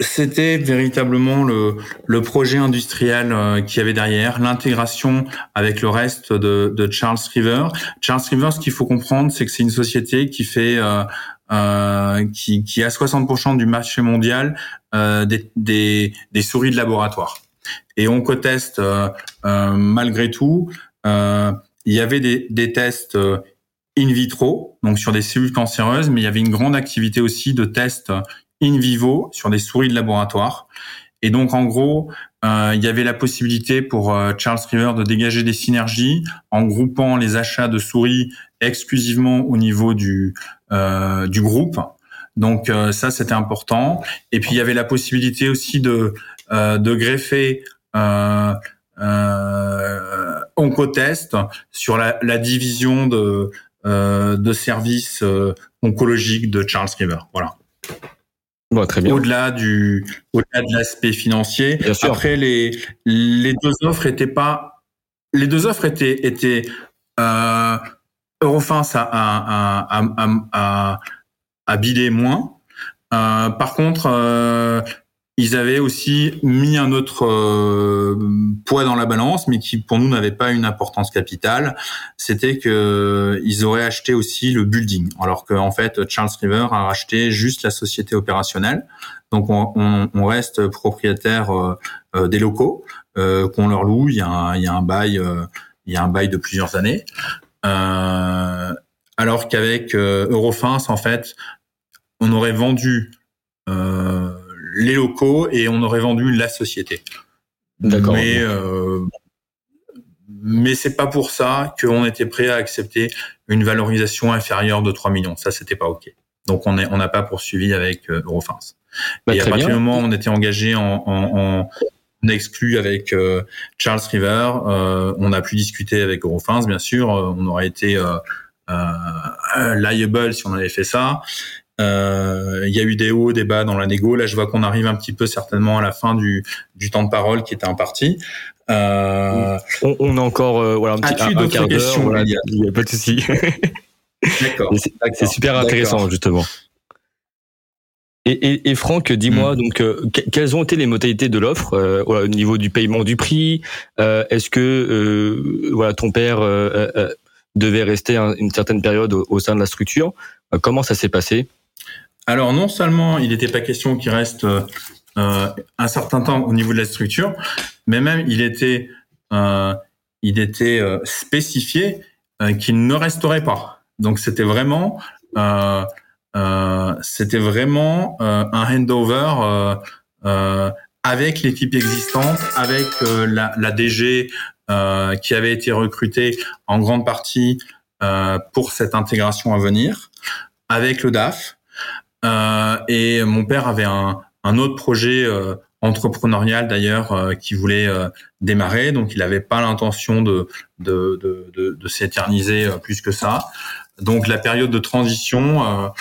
C'était véritablement le, le, projet industriel euh, qu'il y avait derrière, l'intégration avec le reste de, de, Charles River. Charles River, ce qu'il faut comprendre, c'est que c'est une société qui fait euh, euh, qui, qui, a 60% du marché mondial euh, des, des, des, souris de laboratoire. Et on coteste euh, malgré tout. il y avait des, des tests in vitro, donc sur des cellules cancéreuses, mais il y avait une grande activité aussi de tests in vivo sur des souris de laboratoire. Et donc, en gros, euh, il y avait la possibilité pour euh, Charles River de dégager des synergies en groupant les achats de souris exclusivement au niveau du, euh, du groupe. Donc ça, c'était important. Et puis, il y avait la possibilité aussi de, de greffer euh, Oncotest sur la, la division de, euh, de services euh, oncologiques de Charles River. Voilà. Bon, bien. Au-delà du, au-delà de l'aspect financier. Après, les les deux offres étaient pas, les deux offres étaient étaient euh, Eurofins a a a a, a, bidé moins. Euh, par contre, euh, ils avaient aussi mis un autre euh, poids dans la balance, mais qui pour nous n'avait pas une importance capitale. C'était que ils auraient acheté aussi le building, alors qu'en fait Charles River a racheté juste la société opérationnelle. Donc on, on, on reste propriétaire euh, euh, des locaux qu'on leur loue. Il y a un, il y a un bail, il y a un bail de plusieurs années. alors qu'avec Eurofins, en fait, on aurait vendu euh, les locaux et on aurait vendu la société. D'accord. Mais euh, mais c'est pas pour ça qu'on était prêt à accepter une valorisation inférieure de 3 millions. Ça, c'était pas ok. Donc on on n'a pas poursuivi avec euh, Eurofins. Bah, et à partir du moment où on était engagé en, en, en exclu avec euh, Charles River, euh, on a pu discuter avec Eurofins, bien sûr. on aurait été euh, liable si on avait fait ça. Euh, il y a eu des hauts, des bas dans la négo. Là, je vois qu'on arrive un petit peu certainement à la fin du, du temps de parole qui était imparti. Euh... On, on, a encore euh, voilà, un petit un, un quart d'heure. Voilà, il n'y a pas de souci. D'accord. C'est super intéressant, justement. Et, et, et Franck, dis-moi, hmm. donc, euh, quelles ont été les modalités de l'offre euh, au niveau du paiement du prix euh, Est-ce que voilà, ton père devait rester une certaine période au, au sein de la structure Comment ça s'est passé? Alors non seulement il n'était pas question qu'il reste euh, un certain temps au niveau de la structure, mais même il était, euh, il était euh, spécifié euh, qu'il ne resterait pas. Donc c'était vraiment, euh, c'était vraiment un handover avec l'équipe existante, avec la, la, DG qui avait été recrutée en grande partie pour cette intégration à venir, avec le DAF euh, et mon père avait un, un autre projet euh, entrepreneurial d'ailleurs euh, qui voulait démarrer, donc il n'avait pas l'intention de, de, de, de, de s'éterniser plus que ça. Donc la période de transition,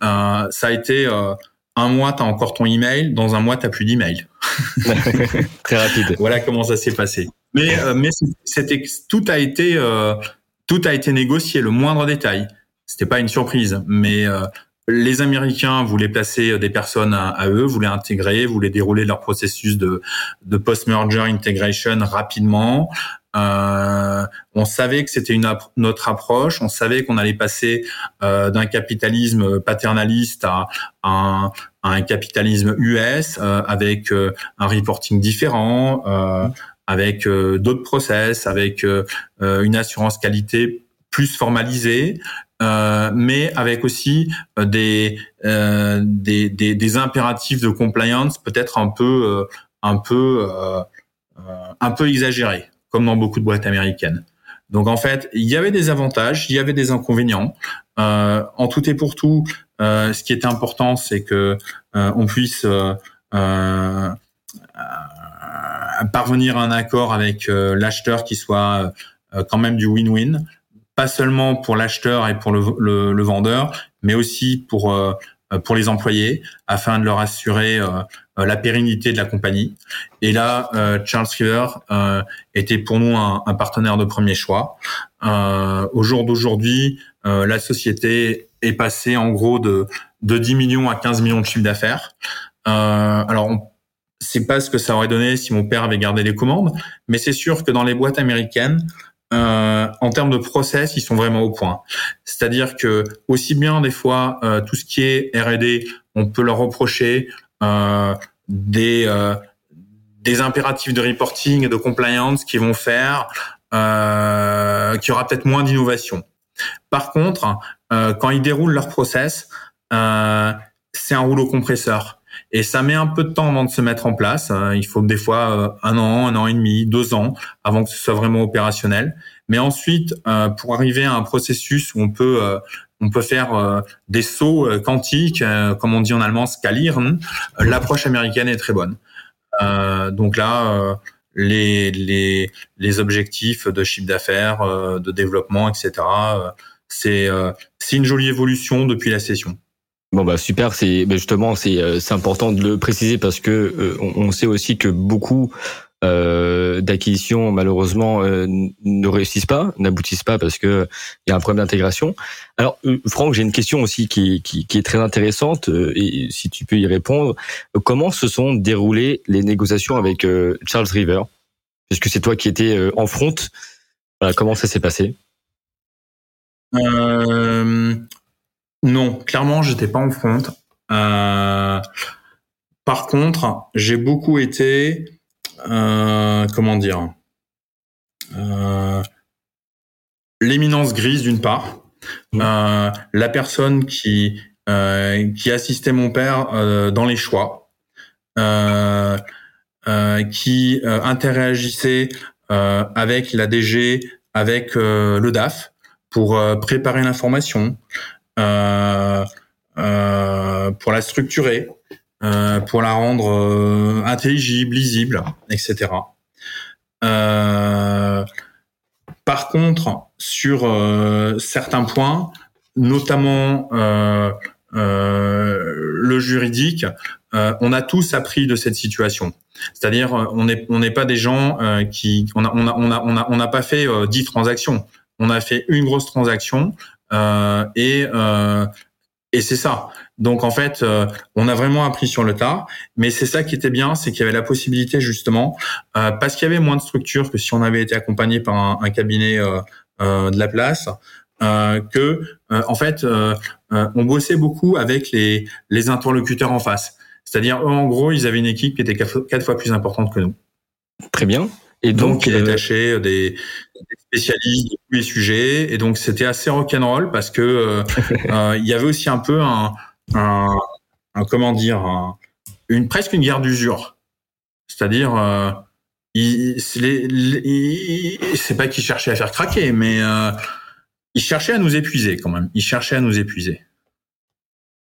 ça a été un mois, tu as encore ton email, dans un mois, tu plus d'email. Très rapide. voilà comment ça s'est passé. Mais, mais c'était tout a été tout a été négocié, le moindre détail. C'était pas une surprise, mais les Américains voulaient placer des personnes à, eux, voulaient intégrer, voulaient dérouler leur processus de, post-merger integration rapidement. Euh, on savait que c'était une notre approche. On savait qu'on allait passer euh, d'un capitalisme paternaliste à, un, un, capitalisme US euh, avec un reporting différent, avec d'autres process, avec une assurance qualité plus formalisée, euh, mais avec aussi des, euh, des, des, des, impératifs de compliance peut-être un peu un peu un peu exagérés comme dans beaucoup de boîtes américaines. Donc en fait, il y avait des avantages, il y avait des inconvénients. Euh, en tout et pour tout, euh, ce qui était important, c'est que euh, on puisse euh, euh, parvenir à un accord avec l'acheteur qui soit quand même du win-win, pas seulement pour l'acheteur et pour le, le, le, vendeur, mais aussi pour pour les employés, afin de leur assurer euh, la pérennité de la compagnie. Et là, euh, Charles River euh, était pour nous un, un, partenaire de premier choix. au jour d'aujourd'hui, la société est passée en gros de, de 10 millions à 15 millions de chiffre d'affaires. alors, on c'est pas ce que ça aurait donné si mon père avait gardé les commandes, mais c'est sûr que dans les boîtes américaines, euh, en termes de process, ils sont vraiment au point. C'est-à-dire que aussi bien des fois euh, tout ce qui est R&D, on peut leur reprocher euh, des euh, des impératifs de reporting et de compliance qui vont faire euh, qu'il y aura peut-être moins d'innovation. Par contre, quand ils déroulent leur process, c'est un rouleau compresseur. Et ça met un peu de temps avant de se mettre en place. Il faut des fois un an, un an et demi, deux ans avant que ce soit vraiment opérationnel. Mais ensuite, pour arriver à un processus où on peut on peut faire euh, des sauts euh, quantiques, euh, comme on dit en allemand, skalieren. L'approche américaine est très bonne. donc là, les, les, les objectifs de chiffre d'affaires, de développement, etc. c'est c'est une jolie évolution depuis la session. Bon bah super, c'est justement c'est c'est important de le préciser parce que on, sait aussi que beaucoup euh, d'acquisition malheureusement euh, ne réussissent pas, n'aboutissent pas parce que il y a un problème d'intégration. Alors euh, Franck, j'ai une question aussi qui, qui, qui est très intéressante et si tu peux y répondre, comment se sont déroulées les négociations avec Charles River? Puisque c'est toi qui étais en front, voilà, comment ça s'est passé? Non, clairement, j'étais pas en front. par contre, j'ai beaucoup été euh, comment dire, euh, l'éminence grise d'une part, euh, la personne qui qui assistait mon père dans les choix, qui interagissait avec la DG, avec le DAF pour préparer l'information, pour la structurer, euh, pour la rendre euh, intelligible, lisible, etc. Euh, par contre, sur certains points, notamment le juridique, on a tous appris de cette situation. C'est-à-dire, on n'est pas des gens qui on on n'a pas fait dix transactions. On a fait une grosse transaction et et c'est ça. Donc en fait, euh, on a vraiment appris sur le tas, mais c'est ça qui était bien, c'est qu'il y avait la possibilité justement, euh, parce qu'il y avait moins de structure que si on avait été accompagné par un, cabinet euh, de la place, que en fait, on bossait beaucoup avec les, les interlocuteurs en face. C'est-à-dire, en gros, ils avaient une équipe qui était quatre, fois plus importante que nous. Très bien. Et donc, il détachaient des, des, spécialistes de tous les sujets. Et donc, c'était assez rock'n'roll parce que il y avait aussi un peu un, un, comment dire, une presque une guerre d'usure. C'est-à-dire, euh, c'est pas qu'ils cherchaient à faire craquer, mais euh, ils cherchaient à nous épuiser quand même. Ils cherchaient à nous épuiser.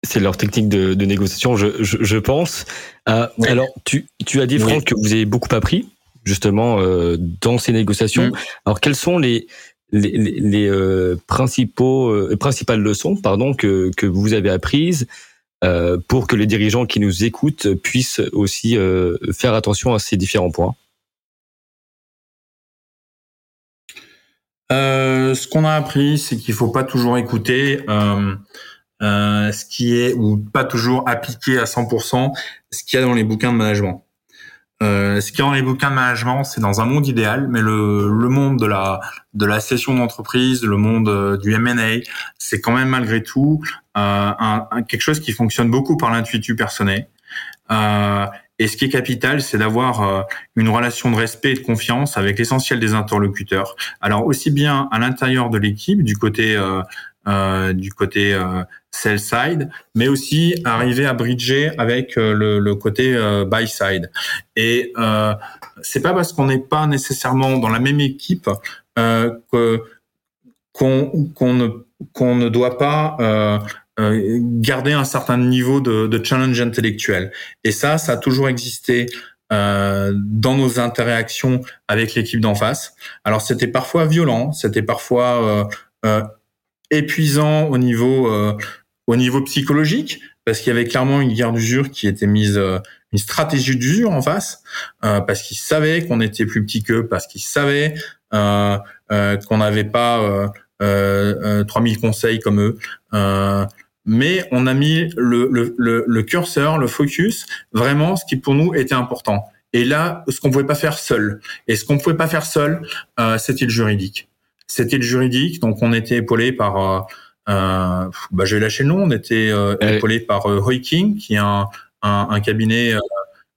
C'est leur technique de, négociation, je, je, pense. Euh, alors, tu, tu as dit, Franck, que vous avez beaucoup appris, justement, euh, dans ces négociations. Mm. Alors, quelles sont les, les, les euh, principaux, euh, principales leçons pardon, que, que vous avez apprises pour que les dirigeants qui nous écoutent puissent aussi faire attention à ces différents points? Ce qu'on a appris, c'est qu'il faut pas toujours écouter ce qui est ou pas toujours appliquer à 100% ce qu'il y a dans les bouquins de management. Euh, ce qui dans les bouquins de management, c'est dans un monde idéal, mais le, le monde de la de la session d'entreprise, le monde euh, du M&A, c'est quand même malgré tout euh, un, quelque chose qui fonctionne beaucoup par l'intuitu personnel. Euh, et ce qui est capital, c'est d'avoir euh, une relation de respect et de confiance avec l'essentiel des interlocuteurs. Alors aussi bien à l'intérieur de l'équipe, du côté euh, du côté euh, sell side, mais aussi arriver à bridger avec euh, le, côté euh, buy side. Et c'est pas parce qu'on n'est pas nécessairement dans la même équipe qu'on ne doit pas garder un certain niveau de, challenge intellectuel. Et ça, ça a toujours existé dans nos interactions avec l'équipe d'en face. Alors c'était parfois violent, c'était parfois euh, épuisant au niveau euh, au niveau psychologique parce qu'il y avait clairement une guerre d'usure qui était mise euh, une stratégie d'usure en face euh, parce qu'ils savaient qu'on était plus petit qu'eux parce qu'ils savaient euh, qu'on n'avait pas 3000 conseils comme eux mais on a mis le, le, le, le, curseur, le focus, vraiment ce qui pour nous était important. Et là, ce qu'on pouvait pas faire seul. Et ce qu'on pouvait pas faire seul, euh, c'était le juridique c'était le juridique, donc on était épaulé par, euh, euh bah, je vais lâcher le nom, on était euh, épaulé par euh, Heuking, qui est un, un, un cabinet euh,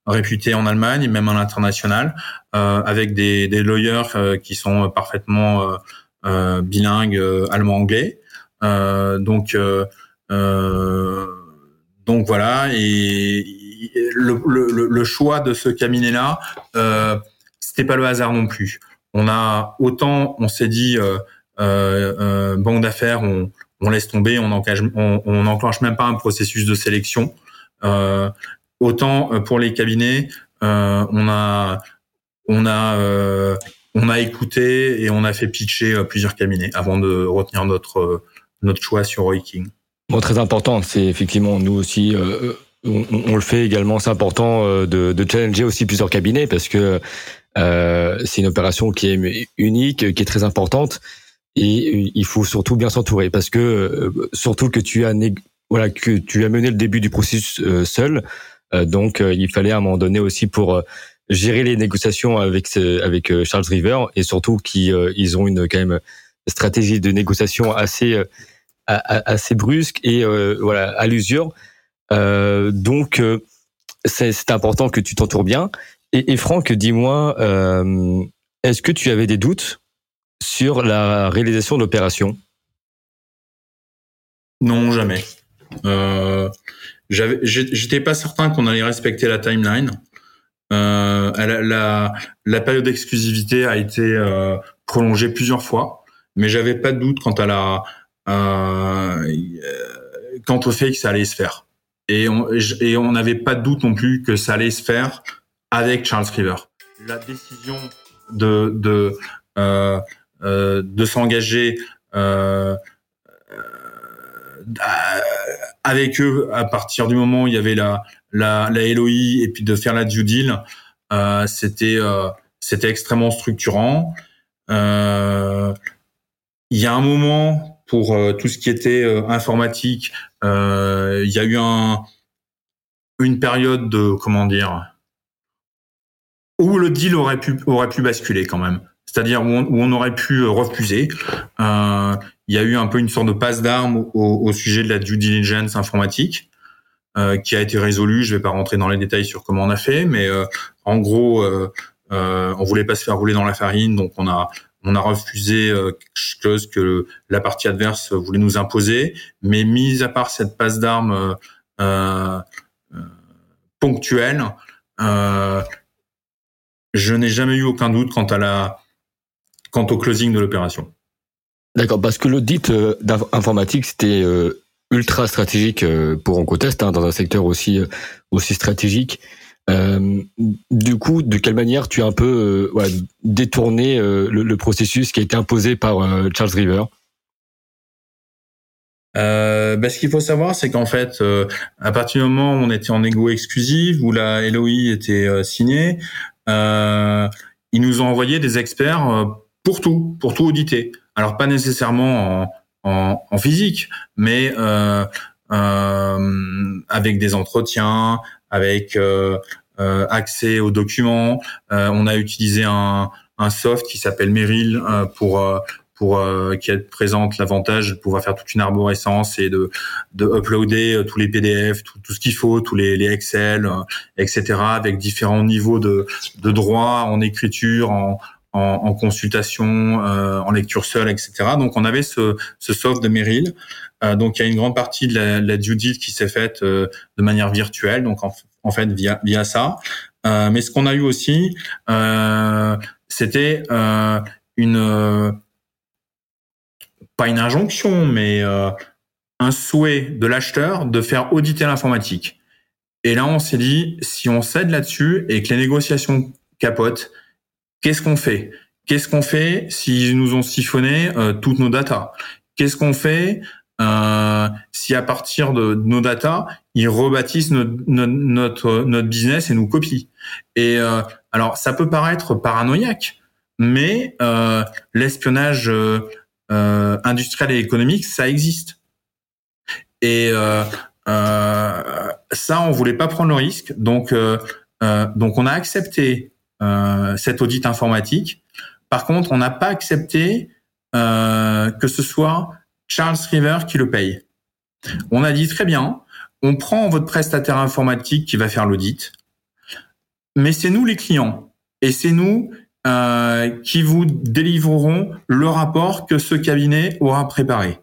réputé en Allemagne, même à l'international, avec des, des lawyers qui sont parfaitement bilingues allemand-anglais. donc donc voilà, et le, le, le choix de ce cabinet-là, euh, c'était pas le hasard non plus on a autant, on s'est dit euh, euh, euh, banque d'affaires, on, on, laisse tomber, on n'enclenche on, on enclenche même pas un processus de sélection. Euh, autant pour les cabinets, on a on a on a écouté et on a fait pitcher plusieurs cabinets avant de retenir notre notre choix sur Roy King. Bon, très important, c'est effectivement nous aussi. On, on, le fait également, c'est important de, de, challenger aussi plusieurs cabinets parce que euh, c'est une opération qui est unique, qui est très importante, et il faut surtout bien s'entourer parce que euh, surtout que tu as voilà que tu as mené le début du processus euh, seul, donc il fallait à un moment donné aussi pour gérer les négociations avec avec Charles River et surtout qu'ils ils ont une quand même stratégie de négociation assez assez brusque et voilà à l'usure. donc c'est important que tu t'entoures bien et, Franck, dis-moi, euh, est-ce que tu avais des doutes sur la réalisation de l'opération? Non, jamais. Euh, J'étais pas certain qu'on allait respecter la timeline. Euh, la, période d'exclusivité a été euh, prolongée plusieurs fois, mais j'avais pas de doute quant au fait que ça allait se faire. Et on n'avait pas de doute non plus que ça allait se faire avec Charles River. La décision de de euh, euh, de s'engager euh, avec eux à partir du moment où il y avait la la, la LOI et puis de faire la due deal, c'était c'était extrêmement structurant. il y a un moment pour tout ce qui était informatique, il y a eu un une période de comment dire où le deal aurait pu aurait pu basculer quand même. C'est-à-dire où, on, aurait pu euh, refuser. Euh, il y a eu un peu une sorte de passe d'armes au, sujet de la due diligence informatique euh, qui a été résolue. Je vais pas rentrer dans les détails sur comment on a fait, mais en gros, euh, on voulait pas se faire rouler dans la farine, donc on a on a refusé quelque chose que la partie adverse voulait nous imposer. Mais mis à part cette passe d'armes ponctuelle, je n'ai jamais eu aucun doute quant à la quant au closing de l'opération. D'accord, parce que l'audit euh, informatique c'était euh, ultra stratégique euh, pour Oncotest hein, dans un secteur aussi aussi stratégique. du coup, de quelle manière tu as un peu détourné le, processus qui a été imposé par Charles River? Euh, bah, ce qu'il faut savoir, c'est qu'en fait, à partir du moment où on était en égo exclusive, où la LOI était signée, euh, ils nous ont envoyé des experts euh, pour tout, pour tout auditer. Alors pas nécessairement en, en, en physique, mais euh, euh, avec des entretiens, avec euh, accès aux documents. on a utilisé un, un soft qui s'appelle Merrill pour pour euh, qui présente l'avantage de pouvoir faire toute une arborescence et de, de uploader euh, tous les PDF, tout, tout ce qu'il faut, tous les, les Excel, euh, etc. avec différents niveaux de, de droit en écriture, en, en, consultation, euh, en lecture seule, etc. Donc on avait ce, ce soft de Merrill. Euh, donc il y a une grande partie de la, la due deal qui s'est faite de manière virtuelle, donc en, en fait via via ça. mais ce qu'on a eu aussi, c'était une pas une injonction, mais euh, un souhait de l'acheteur de faire auditer l'informatique. Et là, on s'est dit, si on cède là-dessus et que les négociations capotent, qu'est-ce qu'on fait? Qu'est-ce qu'on fait s'ils nous ont siphonné euh, toutes nos datas Qu'est-ce qu'on fait euh, si à partir de nos datas, ils rebâtissent notre, notre, notre business et nous copient? Et euh, alors, ça peut paraître paranoïaque, mais euh, l'espionnage euh, industriel et économique, ça existe. Et euh, euh, ça, on voulait pas prendre le risque, donc euh, donc on a accepté cet audit informatique. Par contre, on n'a pas accepté que ce soit Charles River qui le paye. On a dit très bien, on prend votre prestataire informatique qui va faire l'audit, mais c'est nous les clients et c'est nous euh, qui vous délivreront le rapport que ce cabinet aura préparé.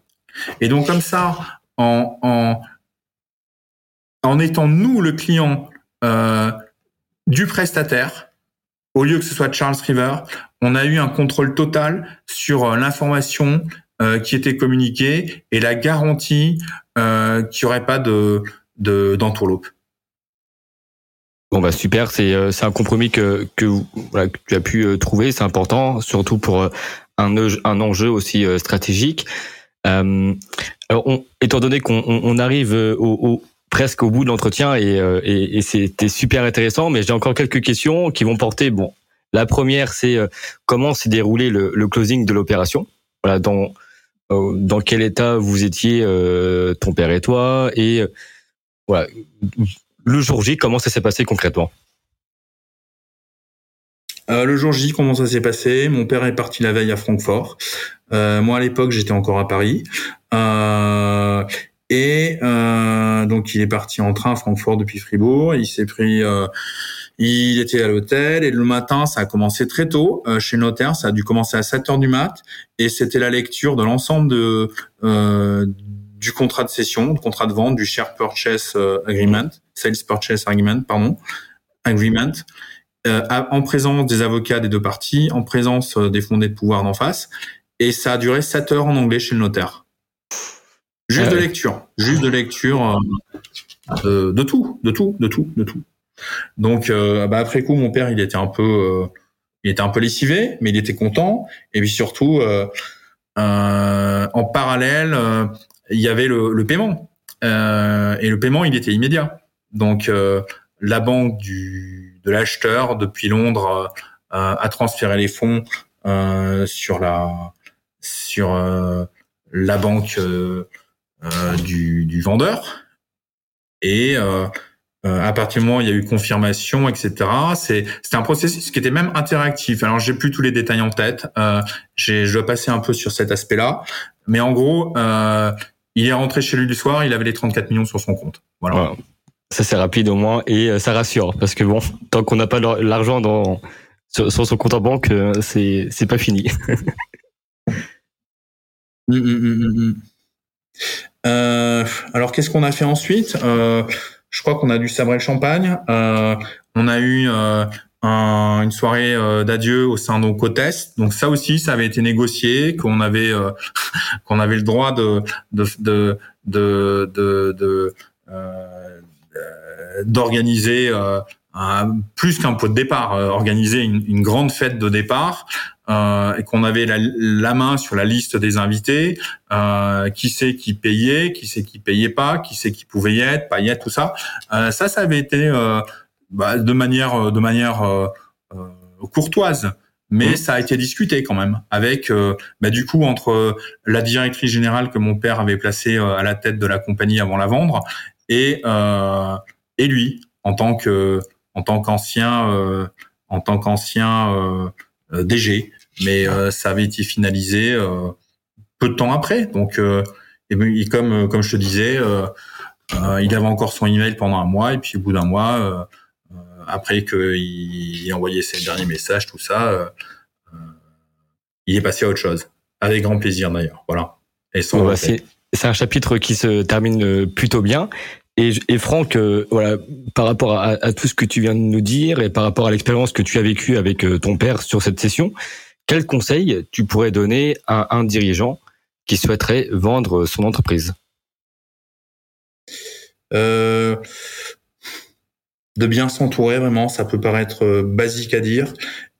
Et donc comme ça, en, en, étant nous le client euh, du prestataire, au lieu que ce soit Charles River, on a eu un contrôle total sur euh, l'information qui était communiquée et la garantie qu'il n'y aurait pas de d'entourloupe. Bon bah super, c'est euh, c'est un compromis que que, tu as pu euh, trouver, c'est important, surtout pour euh, un un enjeu aussi stratégique. Alors étant donné qu'on on, arrive au, presque au bout de l'entretien et, et, et c'était super intéressant, mais j'ai encore quelques questions qui vont porter. Bon, la première c'est comment s'est déroulé le, le closing de l'opération? Voilà, dans dans quel état vous étiez, ton père et toi, et voilà le jour J, comment ça s'est passé concrètement? Euh, le jour J, comment ça s'est passé? Mon père est parti la veille à Francfort. Euh, moi, à l'époque, j'étais encore à Paris. Euh, et donc, il est parti en train à Francfort depuis Fribourg. Il s'est pris... il était à l'hôtel et le matin, ça a commencé très tôt chez le notaire. Ça a dû commencer à 7 heures du mat. Et c'était la lecture de l'ensemble de du contrat de cession, du contrat de vente, du share purchase euh, agreement, sales purchase agreement, pardon, agreement, euh, en présence des avocats des deux parties, en présence euh, des fondés de pouvoir d'en face, et ça a duré 7 heures en anglais chez le notaire. Juste de lecture, juste de lecture de tout, de tout, de tout, de tout. Donc, bah après coup, mon père, il était un peu, il était un peu lessivé, mais il était content. Et puis surtout, en parallèle, il y avait le, le paiement. Euh, et le paiement, il était immédiat. Donc, euh, la banque du, de l'acheteur depuis Londres euh, a transféré les fonds euh, sur la sur la banque du, du, vendeur. Et à partir du moment où il y a eu confirmation, etc. C'est c'était un processus qui était même interactif. Alors j'ai plus tous les détails en tête. Euh, je dois passer un peu sur cet aspect-là, mais en gros, euh, il est rentré chez lui du soir, il avait les 34 millions sur son compte. Voilà. Ça c'est rapide au moins et euh, ça rassure parce que bon, tant qu'on n'a pas l'argent dans sur, son compte en banque, euh, c'est c'est pas fini. Hum, hum, hum, euh, alors qu'est-ce qu'on a fait ensuite? Euh, Je crois qu'on a dû sabrer le champagne. Euh, on a eu une soirée euh, d'adieu au sein de Cotest. Donc ça aussi, ça avait été négocié, qu'on avait euh, qu'on avait le droit de de de de, euh, d'organiser un, plus qu'un pot de départ, organiser une, une, grande fête de départ. et qu'on avait la, la, main sur la liste des invités, qui sait qui payait, qui sait qui payait pas, qui sait qui pouvait y être, pas y être, tout ça. ça, ça avait été bah, de manière euh, de manière euh, euh, courtoise mais mmh. ça a été discuté quand même avec bah, du coup entre la directrice générale que mon père avait placée à la tête de la compagnie avant la vendre et et lui en tant que en tant qu'ancien en tant qu'ancien DG, mais ça avait été finalisé peu de temps après. Donc, et ben, comme comme je te disais, il avait encore son email pendant un mois et puis au bout d'un mois après qu'il ait envoyé ses derniers messages, tout ça, euh, euh, il est passé à autre chose. Avec grand plaisir d'ailleurs. Voilà. Et bah, c'est, un chapitre qui se termine euh, plutôt bien. Et, et Franck, voilà, par rapport à, tout ce que tu viens de nous dire et par rapport à l'expérience que tu as vécue avec ton père sur cette session, quel conseil tu pourrais donner à un dirigeant qui souhaiterait vendre son entreprise? Euh, de bien s'entourer vraiment, ça peut paraître euh, basique à dire,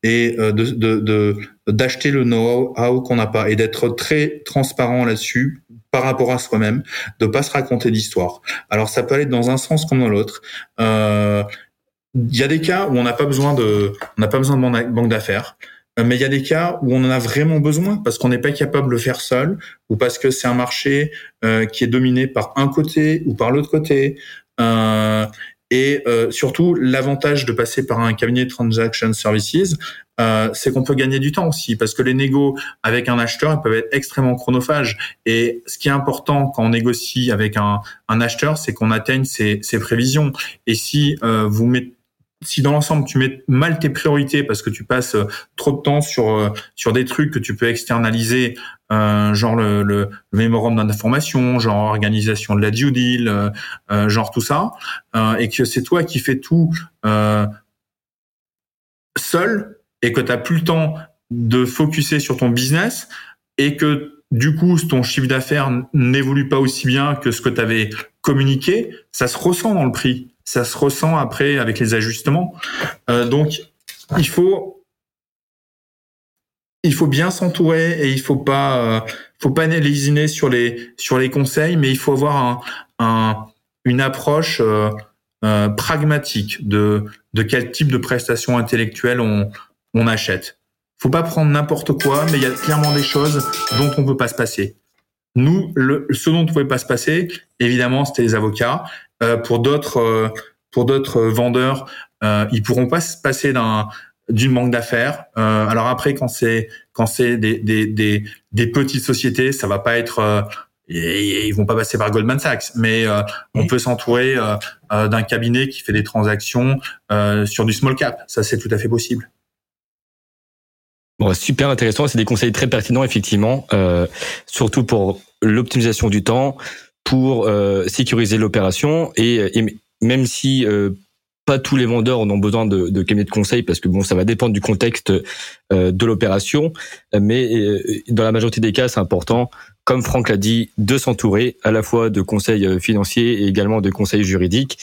et euh, de d'acheter le know-how qu'on n'a pas et d'être très transparent là-dessus par rapport à soi-même, de pas se raconter d'histoire. Alors ça peut aller dans un sens comme dans l'autre. Euh, il y a des cas où on n'a pas besoin de, on n'a pas besoin de banque d'affaires. Mais il y a des cas où on en a vraiment besoin parce qu'on n'est pas capable de le faire seul ou parce que c'est un marché qui est dominé par un côté ou par l'autre côté. Et euh, surtout, l'avantage de passer par un cabinet de transaction services, euh, c'est qu'on peut gagner du temps aussi, parce que les négos avec un acheteur peuvent être extrêmement chronophages. Et ce qui est important quand on négocie avec un, acheteur, c'est qu'on atteigne ses, ses, prévisions. Et si euh, vous mettez si dans l'ensemble tu mets mal tes priorités parce que tu passes euh, trop de temps sur euh, sur des trucs que tu peux externaliser, euh, genre le, le, le mémorandum d'information, genre organisation de la due deal, genre tout ça, et que c'est toi qui fais tout seul et que tu n'as plus le temps de focuser sur ton business et que du coup ton chiffre d'affaires n'évolue pas aussi bien que ce que tu avais communiqué, ça se ressent dans le prix ça se ressent après avec les ajustements. Euh, donc, il faut il faut bien s'entourer et il faut pas euh, faut pas lésiner sur les sur les conseils, mais il faut avoir un, un une approche euh, euh, pragmatique de de quel type de prestations intellectuelles on on achète. Faut pas prendre n'importe quoi, mais il y a clairement des choses dont on peut pas se passer. Nous, le, ce dont on pouvait pas se passer, évidemment, c'était les avocats. Euh, pour d'autres euh, pour d'autres vendeurs, euh, ils pourront pas se passer d'un d'une banque d'affaires. Euh, alors après, quand c'est quand c'est des, des, des, des, petites sociétés, ça va pas être euh, ils vont pas passer par Goldman Sachs, mais euh, on peut s'entourer d'un cabinet qui fait des transactions sur du small cap. Ça, c'est tout à fait possible. Bon, super intéressant. C'est des conseils très pertinents, effectivement, surtout pour l'optimisation du temps, pour euh, sécuriser l'opération et, et, même si euh, pas tous les vendeurs en ont besoin de, de cabinets de conseil parce que bon ça va dépendre du contexte euh, de l'opération mais dans la majorité des cas c'est important comme Franck l'a dit de s'entourer à la fois de conseils financiers et également de conseils juridiques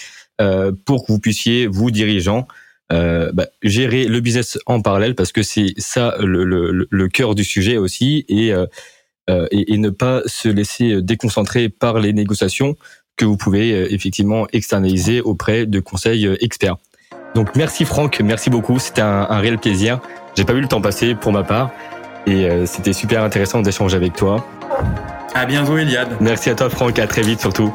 pour que vous puissiez vous dirigeant euh, bah, gérer le business en parallèle parce que c'est ça le, le, le, cœur du sujet aussi et euh, et, ne pas se laisser déconcentrer par les négociations que vous pouvez euh, effectivement externaliser auprès de conseils euh, experts. Donc merci Franck, merci beaucoup, c'était un, réel plaisir. J'ai pas vu le temps passer pour ma part et c'était super intéressant d'échanger avec toi. À bientôt Eliade. Merci à toi Franck, à très vite surtout.